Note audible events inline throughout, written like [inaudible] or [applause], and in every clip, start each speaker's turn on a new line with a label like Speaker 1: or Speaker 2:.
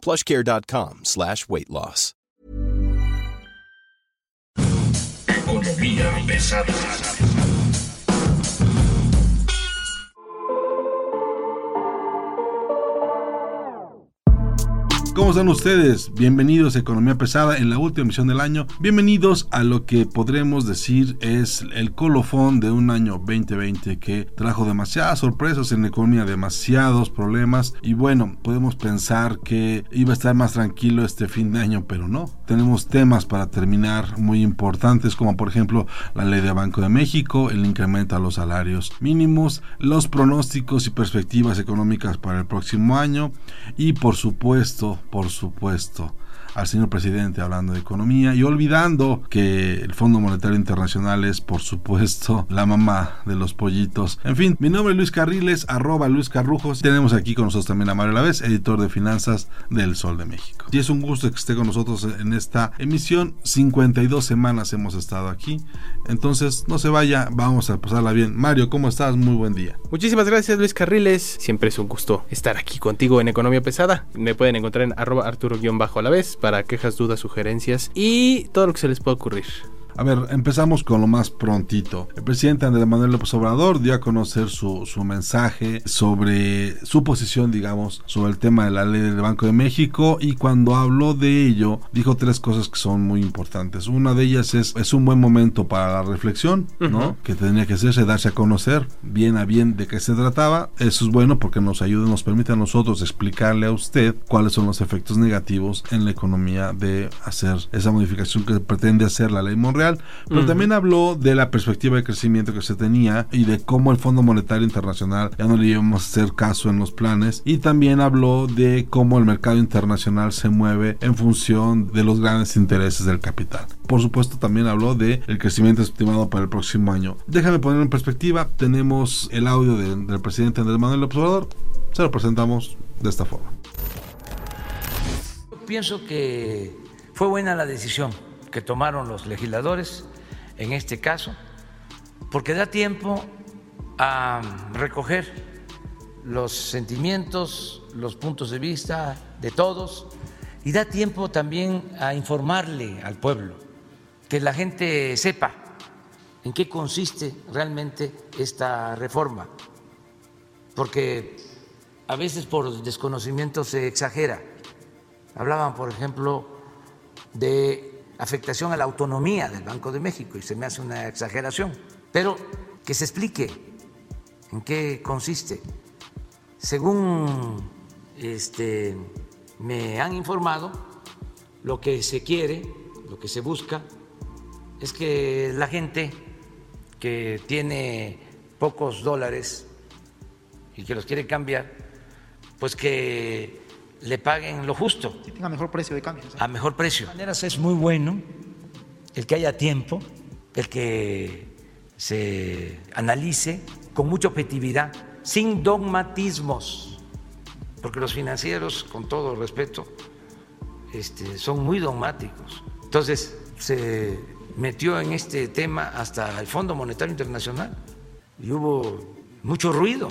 Speaker 1: plushcare.com slash weight loss.
Speaker 2: Economía pesada.
Speaker 3: ¿Cómo están ustedes? Bienvenidos a Economía Pesada en la última emisión del año. Bienvenidos a lo que podremos decir es el colofón de un año 2020 que trajo demasiadas sorpresas en la economía, demasiados problemas y bueno, podemos pensar que iba a estar más tranquilo este fin de año, pero no. Tenemos temas para terminar muy importantes como por ejemplo la ley de Banco de México, el incremento a los salarios mínimos, los pronósticos y perspectivas económicas para el próximo año y por supuesto por supuesto, al señor presidente hablando de economía y olvidando que el Fondo Monetario Internacional es, por supuesto, la mamá de los pollitos. En fin, mi nombre es Luis Carriles, arroba Luis Carrujos. Tenemos aquí con nosotros también a Mario Lavés, editor de finanzas del Sol de México. Y es un gusto que esté con nosotros en esta emisión. 52 semanas hemos estado aquí. Entonces, no se vaya, vamos a pasarla bien. Mario, ¿cómo estás? Muy buen día.
Speaker 4: Muchísimas gracias Luis Carriles. Siempre es un gusto estar aquí contigo en Economía Pesada. Me pueden encontrar en arroba arturo-a para quejas, dudas, sugerencias y todo lo que se les pueda ocurrir.
Speaker 3: A ver, empezamos con lo más prontito. El presidente Andrés Manuel López Obrador dio a conocer su, su, mensaje sobre su posición, digamos, sobre el tema de la ley del Banco de México y cuando habló de ello dijo tres cosas que son muy importantes. Una de ellas es, es un buen momento para la reflexión, ¿no? Uh -huh. Que tenía que hacerse, darse a conocer bien a bien de qué se trataba. Eso es bueno porque nos ayuda, nos permite a nosotros explicarle a usted cuáles son los efectos negativos en la economía de hacer esa modificación que pretende hacer la ley Monreal pero uh -huh. también habló de la perspectiva de crecimiento que se tenía y de cómo el Fondo Monetario Internacional ya no le íbamos a hacer caso en los planes y también habló de cómo el mercado internacional se mueve en función de los grandes intereses del capital. Por supuesto también habló de el crecimiento estimado para el próximo año. Déjame poner en perspectiva, tenemos el audio de, del presidente Andrés Manuel Obrador, se lo presentamos de esta forma.
Speaker 5: Pienso que fue buena la decisión que tomaron los legisladores en este caso, porque da tiempo a recoger los sentimientos, los puntos de vista de todos y da tiempo también a informarle al pueblo, que la gente sepa en qué consiste realmente esta reforma, porque a veces por desconocimiento se exagera. Hablaban, por ejemplo, de afectación a la autonomía del Banco de México y se me hace una exageración, pero que se explique en qué consiste. Según este, me han informado, lo que se quiere, lo que se busca, es que la gente que tiene pocos dólares y que los quiere cambiar, pues que le paguen lo justo.
Speaker 6: Que tenga mejor precio de cambio. ¿sí?
Speaker 5: A mejor precio. De maneras es muy bueno el que haya tiempo, el que se analice con mucha objetividad, sin dogmatismos, porque los financieros, con todo respeto, este, son muy dogmáticos. Entonces se metió en este tema hasta el Fondo Monetario Internacional y hubo mucho ruido.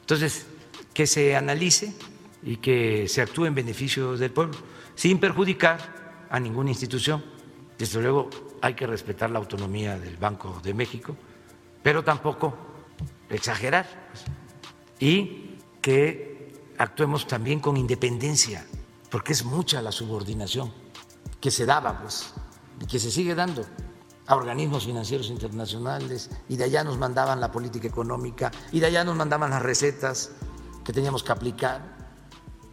Speaker 5: Entonces, que se analice y que se actúe en beneficio del pueblo, sin perjudicar a ninguna institución. Desde luego hay que respetar la autonomía del Banco de México, pero tampoco exagerar y que actuemos también con independencia, porque es mucha la subordinación que se daba pues, y que se sigue dando a organismos financieros internacionales y de allá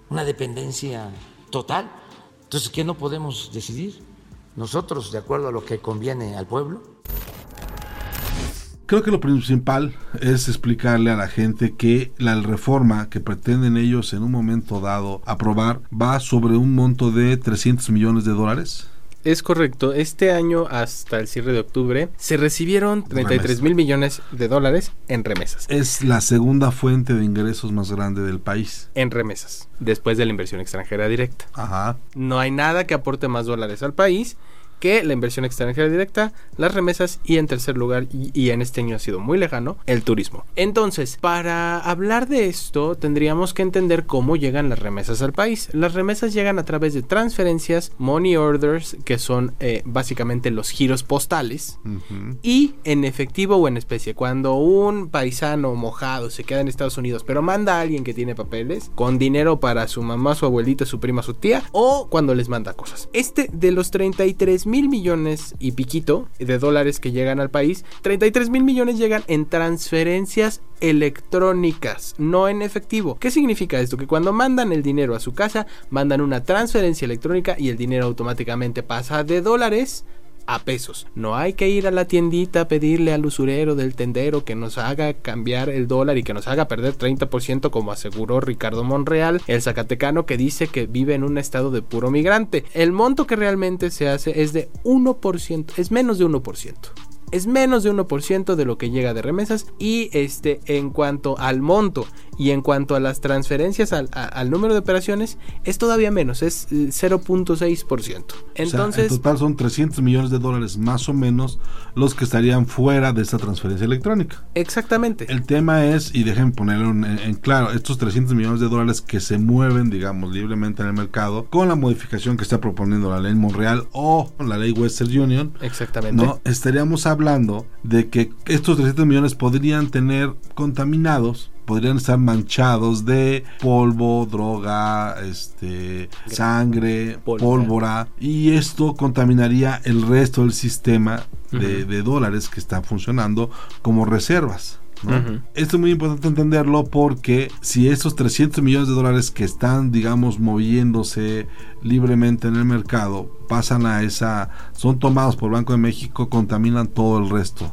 Speaker 5: una dependencia total. Entonces, ¿qué no podemos decidir? Nosotros, de acuerdo a lo que conviene al pueblo.
Speaker 3: Creo que lo principal es explicarle a la gente que la reforma que pretenden ellos en un momento dado aprobar va sobre un monto de 300 millones de dólares.
Speaker 4: Es correcto. Este año, hasta el cierre de octubre, se recibieron 33 mil millones de dólares en remesas.
Speaker 3: Es la segunda fuente de ingresos más grande del país.
Speaker 4: En remesas, después de la inversión extranjera directa.
Speaker 3: Ajá.
Speaker 4: No hay nada que aporte más dólares al país que la inversión extranjera directa, las remesas y en tercer lugar, y, en este año ha sido muy lejano, el turismo. Entonces, para hablar de esto, tendríamos que entender cómo llegan las remesas al país. Las remesas llegan a través de transferencias, money orders, que son eh, básicamente los giros postales, y en efectivo o en especie. Cuando un paisano mojado se queda en Estados Unidos, pero manda a alguien que tiene papeles, con dinero para su mamá, su abuelita, su prima, su tía, o cuando les manda cosas. Este de los 33 mil millones y piquito de dólares que llegan al país, 33 mil millones llegan en transferencias electrónicas, no en efectivo. ¿Qué significa esto? Que cuando mandan el dinero a su casa, mandan una transferencia electrónica y el dinero automáticamente pasa de dólares a pesos. No hay que ir a la tiendita a pedirle al usurero del tendero que nos haga cambiar el dólar y que nos haga perder 30% como aseguró Ricardo Monreal, el zacatecano que dice que vive en un estado de puro migrante. El monto que realmente se hace es de 1%, es menos de 1% es menos de 1% de lo que llega de remesas y este en cuanto al monto y en cuanto a las transferencias al, número de operaciones es todavía menos, es 0.6%. Entonces,
Speaker 3: en total son 300 millones de dólares más o menos los que estarían fuera de esta transferencia electrónica.
Speaker 4: Exactamente.
Speaker 3: El tema es, y dejen ponerlo en, claro, estos 300 millones de dólares que se mueven, digamos, libremente en el mercado con la modificación que está proponiendo la ley Monreal o la ley Western Union.
Speaker 4: Exactamente.
Speaker 3: No, estaríamos hablando de que estos 300 millones podrían tener contaminados podrían estar manchados de polvo, droga, este, sangre, pólvora. y esto contaminaría el resto del sistema de, de dólares que están funcionando como reservas. Esto es muy importante entenderlo porque si estos 300 millones de dólares que están, digamos, moviéndose libremente en el mercado pasan a esa, son tomados por Banco de México, contaminan todo el resto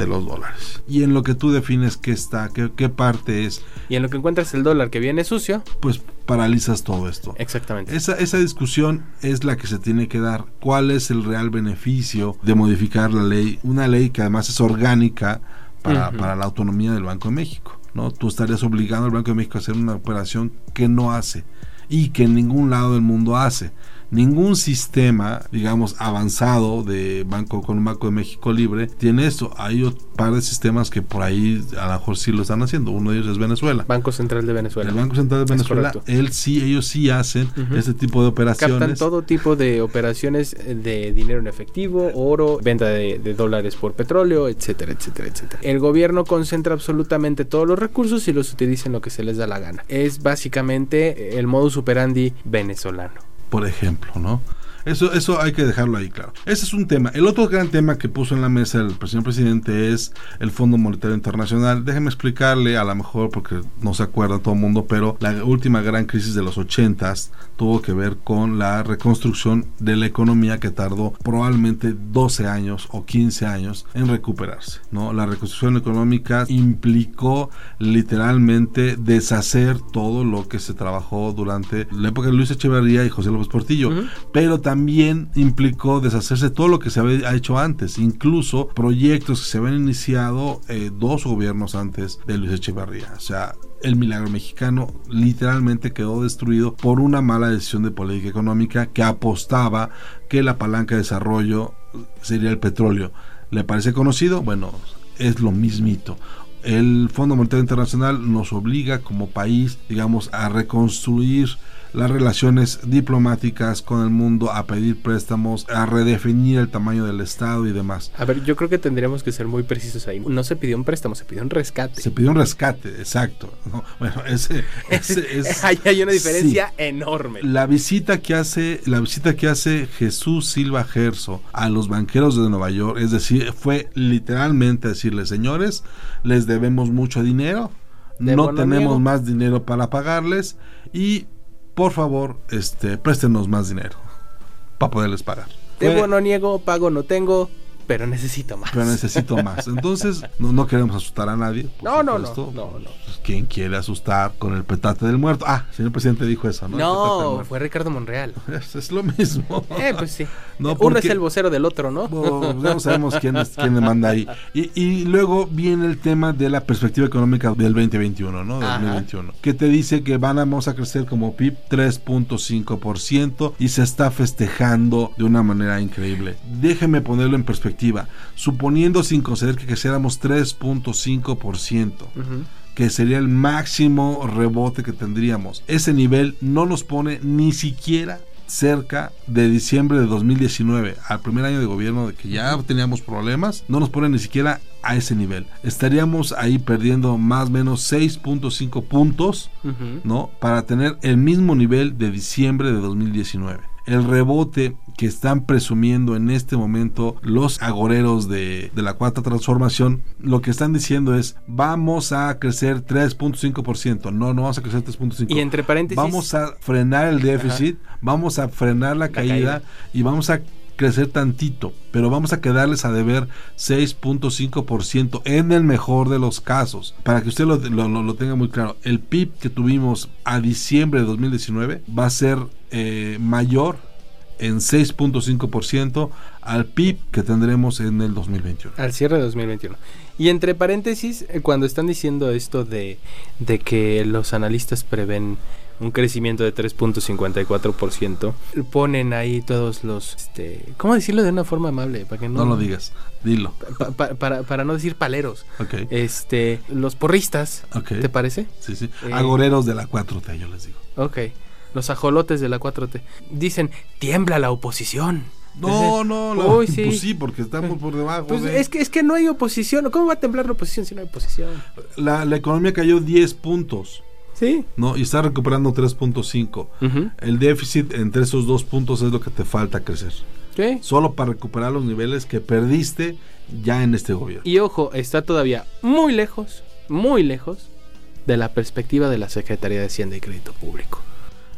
Speaker 3: de los dólares. Y en lo que tú defines qué está, qué, qué, parte es.
Speaker 4: Y en lo que encuentras el dólar que viene sucio.
Speaker 3: Pues paralizas todo esto.
Speaker 4: Exactamente.
Speaker 3: Esa, esa discusión es la que se tiene que dar. ¿Cuál es el real beneficio de modificar la ley? Una ley que además es orgánica para, para la autonomía del Banco de México. ¿no? Tú estarías obligando al Banco de México a hacer una operación que no hace y que en ningún lado del mundo hace ningún sistema, digamos, avanzado de banco con un Banco de México libre tiene esto. Hay un par de sistemas que por ahí a lo mejor sí lo están haciendo. Uno de ellos es Venezuela.
Speaker 4: Banco Central de Venezuela.
Speaker 3: El Banco Central de Venezuela, él sí, ellos sí hacen este tipo de operaciones.
Speaker 4: Captan todo tipo de operaciones de dinero en efectivo, oro, venta de, de dólares por petróleo, etcétera, etcétera, etcétera. El gobierno concentra absolutamente todos los recursos y los utiliza en lo que se les da la gana. Es básicamente el modus operandi venezolano
Speaker 3: por ejemplo, ¿no? Eso, eso hay que dejarlo ahí claro. Ese es un tema. El otro gran tema que puso en la mesa el señor presidente es el Fondo Monetario Internacional. Déjeme explicarle, a lo mejor porque no se acuerda todo el mundo, pero la última gran crisis de los 80 tuvo que ver con la reconstrucción de la economía que tardó probablemente 12 años o 15 años en recuperarse. ¿no? La reconstrucción económica implicó literalmente deshacer todo lo que se trabajó durante la época de Luis Echeverría y José López Portillo, pero también implicó deshacerse todo lo que se había hecho antes, incluso proyectos que se habían iniciado eh, dos gobiernos antes de Luis Echeverría. O sea, el milagro mexicano literalmente quedó destruido por una mala decisión de política económica que apostaba que la palanca de desarrollo sería el petróleo. ¿Le parece conocido? Bueno, es lo mismito. El Fondo Monetario Internacional nos obliga como país, digamos, a reconstruir las relaciones diplomáticas con el mundo, a pedir préstamos, a redefinir el tamaño del Estado y demás.
Speaker 4: A ver, yo creo que tendríamos que ser muy precisos ahí. No se pidió un préstamo, se pidió un rescate.
Speaker 3: Se pidió un rescate, exacto. Bueno, ese, [laughs] [laughs]
Speaker 4: hay una diferencia enorme.
Speaker 3: La visita que hace, la visita que hace Jesús Silva Gerso a los banqueros de Nueva York, es decir, fue literalmente decirles, señores, les debemos mucho dinero, no tenemos más dinero para pagarles y por favor, este, préstenos más dinero para poderles pagar.
Speaker 4: Debo, no niego, pago, no tengo, pero necesito más.
Speaker 3: pero necesito más. Entonces, no, no queremos asustar a nadie.
Speaker 4: No, no, no, no, no.
Speaker 3: Pues, ¿Quién quiere asustar con el petate del muerto? Ah, el señor presidente dijo eso, ¿no?
Speaker 4: No, fue Ricardo Monreal. [laughs]
Speaker 3: Es, es lo mismo.
Speaker 4: Eh, pues sí.
Speaker 3: No,
Speaker 4: Uno es el vocero del otro, ¿no?
Speaker 3: Bueno, ya no sabemos quién, es, quién le manda ahí. Y, y luego viene el tema de la perspectiva económica del 2021, ¿no? Del
Speaker 4: Ajá.
Speaker 3: 2021. Que te dice que van a, vamos a crecer como PIB 3.5% y se está festejando de una manera increíble. Déjeme ponerlo en perspectiva. Suponiendo sin considerar que creciéramos 3.5%.
Speaker 4: Ujú.
Speaker 3: que sería el máximo rebote que tendríamos. Ese nivel no nos pone ni siquiera cerca de diciembre de 2019, al primer año de gobierno de que ya teníamos problemas, no nos pone ni siquiera a ese nivel. Estaríamos ahí perdiendo más o menos 6.5 puntos. ¿no? Para tener el mismo nivel de diciembre de 2019. El rebote que están presumiendo en este momento los agoreros de, de la cuarta transformación, lo que están diciendo es vamos a crecer 3.5%. No, no vamos a crecer 3.5%.
Speaker 4: Y entre paréntesis-
Speaker 3: Vamos a frenar el déficit, vamos a frenar la, caída,
Speaker 4: caída.
Speaker 3: y vamos a crecer tantito, pero vamos a quedarles a deber 6.5% en el mejor de los casos. Para que usted lo, lo- lo- tenga muy claro, el PIB que tuvimos a diciembre de 2019 va a ser eh, mayor en 6.5% al PIB que tendremos en el 2021.
Speaker 4: Al cierre de 2021. Y entre paréntesis, eh, cuando están diciendo esto de, de que los analistas prevén un crecimiento de 3.54%, ponen ahí todos los... Este, ¿Cómo decirlo de una forma amable? Para que no,
Speaker 3: No lo digas, dilo.
Speaker 4: pa- pa- para, para no decir paleros. Este, los porristas. ¿te parece?
Speaker 3: Sí, sí.
Speaker 4: Eh.
Speaker 3: Agoreros de la 4T, yo les digo.
Speaker 4: Ok. Los ajolotes de la 4T. Dicen, tiembla la oposición.
Speaker 3: No, no, la-
Speaker 4: Uy, sí.
Speaker 3: pues sí, porque estamos por debajo.
Speaker 4: Pues
Speaker 3: de-
Speaker 4: es que, es que no hay oposición. ¿Cómo va a temblar la oposición si no hay oposición?
Speaker 3: la, la economía cayó 10 puntos,
Speaker 4: Sí.
Speaker 3: ¿no? Y está recuperando 3.5.
Speaker 4: Ujú.
Speaker 3: El déficit entre esos dos puntos es lo que te falta crecer.
Speaker 4: Sí.
Speaker 3: Solo para recuperar los niveles que perdiste ya en este gobierno.
Speaker 4: Y ojo, está todavía muy lejos, muy lejos de la perspectiva de la Secretaría de Hacienda y Crédito Público.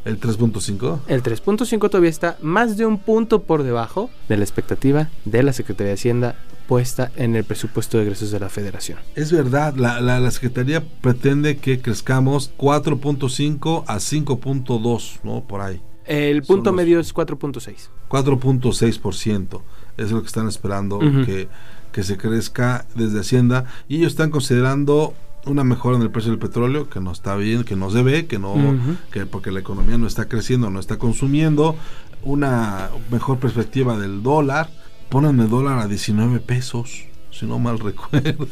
Speaker 3: El 3.5.
Speaker 4: El 3.5 todavía está más de un punto por debajo de la expectativa de la Secretaría de Hacienda puesta en el presupuesto de egresos de la Federación.
Speaker 3: Es verdad, la, la, la Secretaría pretende que crezcamos 4.5 a 5.2, ¿no? Por ahí.
Speaker 4: El punto
Speaker 3: los-
Speaker 4: medio es 4.6.
Speaker 3: 4.6%. Es lo que están esperando
Speaker 4: Ujú.
Speaker 3: que, que se crezca desde Hacienda. Y ellos están considerando una mejora en el precio del petróleo, que no está bien, que no se ve, que no,
Speaker 4: Ujú.
Speaker 3: que porque la economía no está creciendo, no está consumiendo. Una mejor perspectiva del dólar. El dólar a 19 pesos, si no mal recuerdo.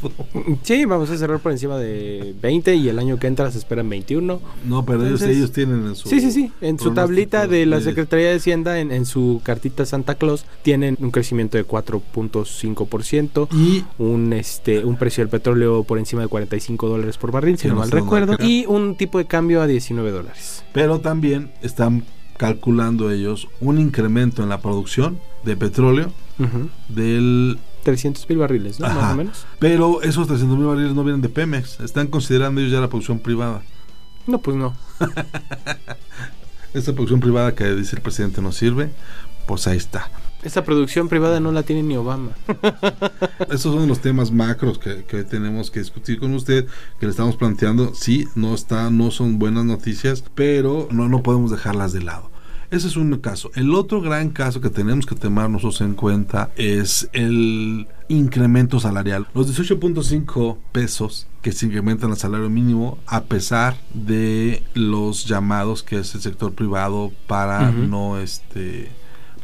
Speaker 4: Sí, vamos a cerrar por encima de 20 y el año que entra se esperan 21.
Speaker 3: No, pero ellos,
Speaker 4: Entonces-
Speaker 3: ellos tienen en su...
Speaker 4: Sí, sí, sí. En su tablita de la Secretaría de Hacienda, en, en su cartita Santa Claus, tienen un crecimiento de 4.5%.
Speaker 3: Y
Speaker 4: un este un precio del petróleo por encima de 45 dólares por barril, si no mal recuerdo, y un tipo de cambio a 19 dólares.
Speaker 3: Pero también están calculando ellos un incremento en la producción de petróleo del...
Speaker 4: 300 mil barriles, ¿no? Más o menos.
Speaker 3: Pero esos 300 mil barriles no vienen de Pemex. Están considerando ellos ya la producción privada.
Speaker 4: No, pues no. [laughs]
Speaker 3: Esta producción privada que dice el presidente no sirve, pues ahí está.
Speaker 4: Esta producción privada no la tiene ni Obama. [laughs]
Speaker 3: Esos son los temas macros que, que tenemos que discutir con usted, que le estamos planteando. Sí, no está, no son buenas noticias, pero no, no podemos dejarlas de lado. Ese es un caso. El otro gran caso que tenemos que tomar nosotros en cuenta es el incremento salarial. Los 18.5 pesos que se incrementan al salario mínimo a pesar de los llamados que es el sector privado para no este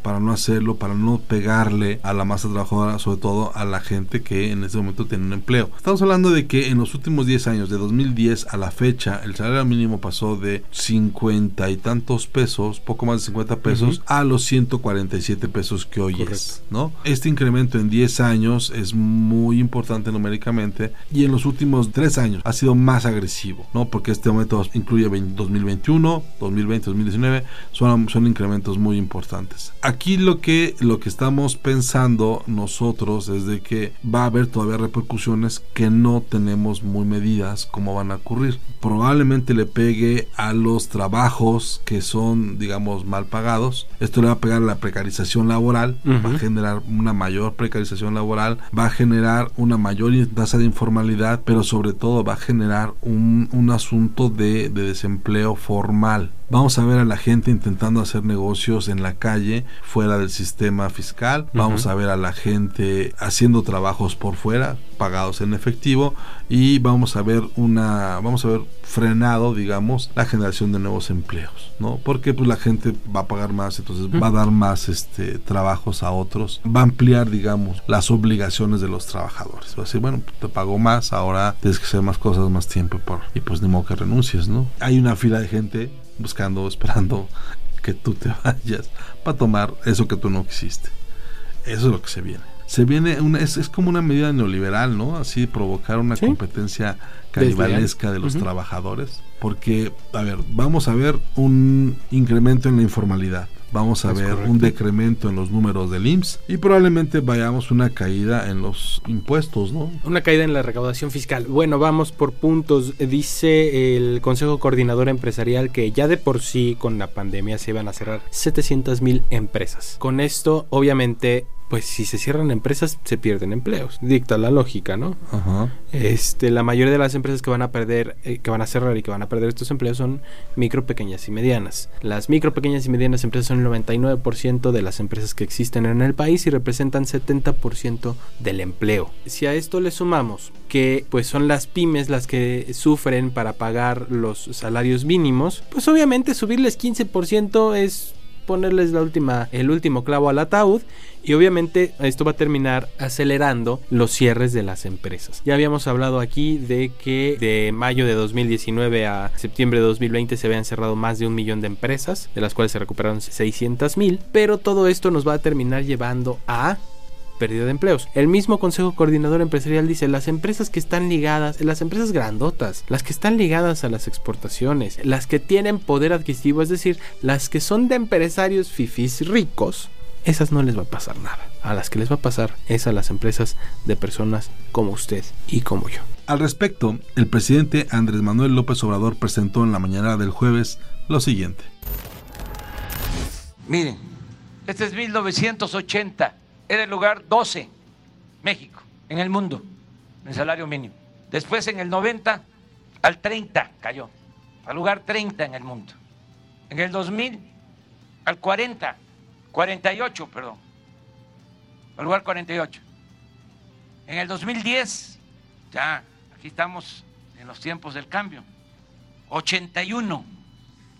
Speaker 3: para no hacerlo, para no pegarle a la masa trabajadora, sobre todo a la gente que en este momento tiene un empleo. Estamos hablando de que en los últimos 10 años, de 2010 a la fecha, el salario mínimo pasó de 50 y tantos pesos, poco más de 50 pesos, a los 147 pesos que hoy
Speaker 4: Correcto.
Speaker 3: es, ¿no? Este incremento en 10 años es muy importante numéricamente y en los últimos 3 años ha sido más agresivo, ¿no? Porque este aumento incluye 20 2021, 2020, 2019, son, son incrementos muy importantes. Aquí lo que, lo que estamos pensando nosotros es de que va a haber todavía repercusiones que no tenemos muy medidas cómo van a ocurrir. Probablemente le pegue a los trabajos que son, digamos, mal pagados. Esto le va a pegar a la precarización laboral, va a generar una mayor precarización laboral, va a generar una mayor tasa de informalidad, pero sobre todo va a generar un, un asunto de, de desempleo formal. Vamos a ver a la gente intentando hacer negocios en la calle, fuera del sistema fiscal. Vamos a ver a la gente haciendo trabajos por fuera, pagados en efectivo. Y vamos a ver una, vamos a ver frenado, digamos, la generación de nuevos empleos, ¿no? Porque pues la gente va a pagar más, entonces va a dar más este trabajos a otros, va a ampliar, digamos, las obligaciones de los trabajadores. Va a decir, bueno, te pago más, ahora tienes que hacer más cosas, más tiempo, por, y pues ni modo que renuncies, ¿no? Hay una fila de gente buscando, [laughs] esperando que tú te vayas para tomar eso que tú no quisiste. Eso es lo que se viene. Se viene una, es, es como una medida neoliberal, ¿no? Así provocar una
Speaker 4: Sí.
Speaker 3: competencia canibalesca de los trabajadores. Porque, a ver, vamos a ver un incremento en la informalidad. Vamos a
Speaker 4: Es
Speaker 3: ver
Speaker 4: correcto.
Speaker 3: un decremento en los números del IMSS y probablemente vayamos una caída en los impuestos, ¿no?
Speaker 4: Una caída en la recaudación fiscal. Bueno, vamos por puntos. Dice el Consejo Coordinador Empresarial que ya de por sí con la pandemia se iban a cerrar 700 mil empresas. Con esto, obviamente, pues si se cierran empresas, se pierden empleos. Dicta la lógica, ¿no?
Speaker 3: Ajá.
Speaker 4: Este, la mayoría de las empresas que van a perder, eh, que van a cerrar y que van a perder estos empleos son micro, pequeñas y medianas. Las micro, pequeñas y medianas empresas son el 99% de las empresas que existen en el país y representan 70% del empleo. Si a esto le sumamos que pues son las pymes las que sufren para pagar los salarios mínimos, pues obviamente subirles 15% es ponerles el último clavo al ataúd y obviamente esto va a terminar acelerando los cierres de las empresas. Ya habíamos hablado aquí de que de mayo de 2019 a septiembre de 2020 se habían cerrado más de un millón de empresas, de las cuales se recuperaron 600 mil, pero todo esto nos va a terminar llevando a pérdida de empleos. El mismo Consejo Coordinador Empresarial dice, las empresas que están ligadas, las empresas grandotas, las que están ligadas a las exportaciones, las que tienen poder adquisitivo, es decir, las que son de empresarios fifís ricos, esas no les va a pasar nada. A las que les va a pasar es a las empresas de personas como usted y como yo.
Speaker 3: Al respecto, el presidente Andrés Manuel López Obrador presentó en la mañana del jueves lo siguiente.
Speaker 5: Miren, este es 1980. Era el lugar 12, México, en el mundo, en salario mínimo. Después en el 90 al 30 cayó, al lugar 30 en el mundo. En el 2000 al 40, 48, perdón, al lugar 48. En el 2010, ya aquí estamos en los tiempos del cambio, 81.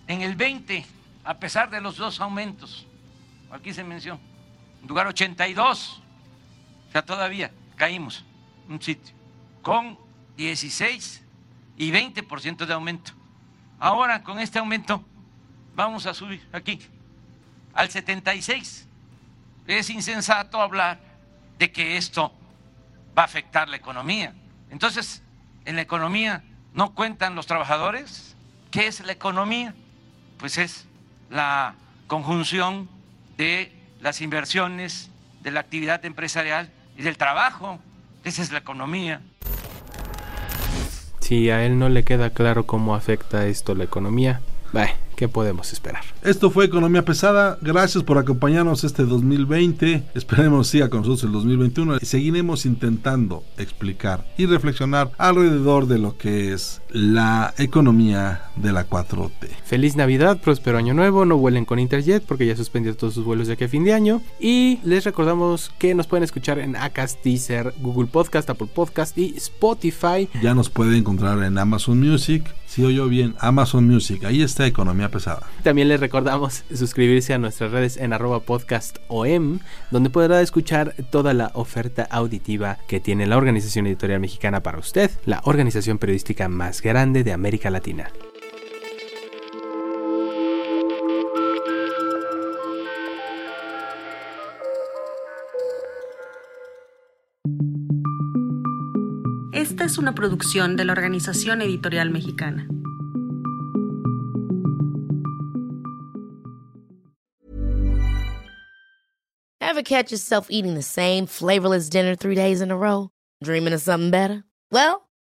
Speaker 5: En el 20, a pesar de los dos aumentos, aquí se mencionó, lugar 82, o sea, todavía caímos un sitio, con 16 y 20% de aumento. Ahora, con este aumento, vamos a subir aquí al 76. Es insensato hablar de que esto va a afectar la economía. Entonces, en la economía no cuentan los trabajadores. ¿Qué es la economía? Pues es la conjunción de las inversiones, de la actividad empresarial y del trabajo. Esa es la economía.
Speaker 4: Si a él no le queda claro cómo afecta esto la economía, bah, ¿qué podemos esperar?
Speaker 3: Esto fue Economía Pesada. Gracias por acompañarnos este 2020. Esperemos siga con nosotros el 2021. Y seguiremos intentando explicar y reflexionar alrededor de lo que es la economía de la 4T.
Speaker 4: Feliz Navidad, próspero año nuevo, no vuelen con Interjet porque ya suspendió todos sus vuelos de aquí a fin de año. Y les recordamos que nos pueden escuchar en Acast, Deezer, Google Podcast, Apple Podcast y Spotify.
Speaker 3: Ya nos puede encontrar en Amazon Music. Si oyó bien, Amazon Music. Ahí está Economía Pesada.
Speaker 4: También les recordamos suscribirse a nuestras redes en arroba podcast OM, donde podrá escuchar toda la oferta auditiva que tiene la Organización Editorial Mexicana para usted, la organización periodística más grande de América Latina.
Speaker 6: Esta es una producción de la Organización Editorial Mexicana.
Speaker 7: Ever catch yourself eating the same flavorless dinner three days in a row? Dreaming of something better? Well,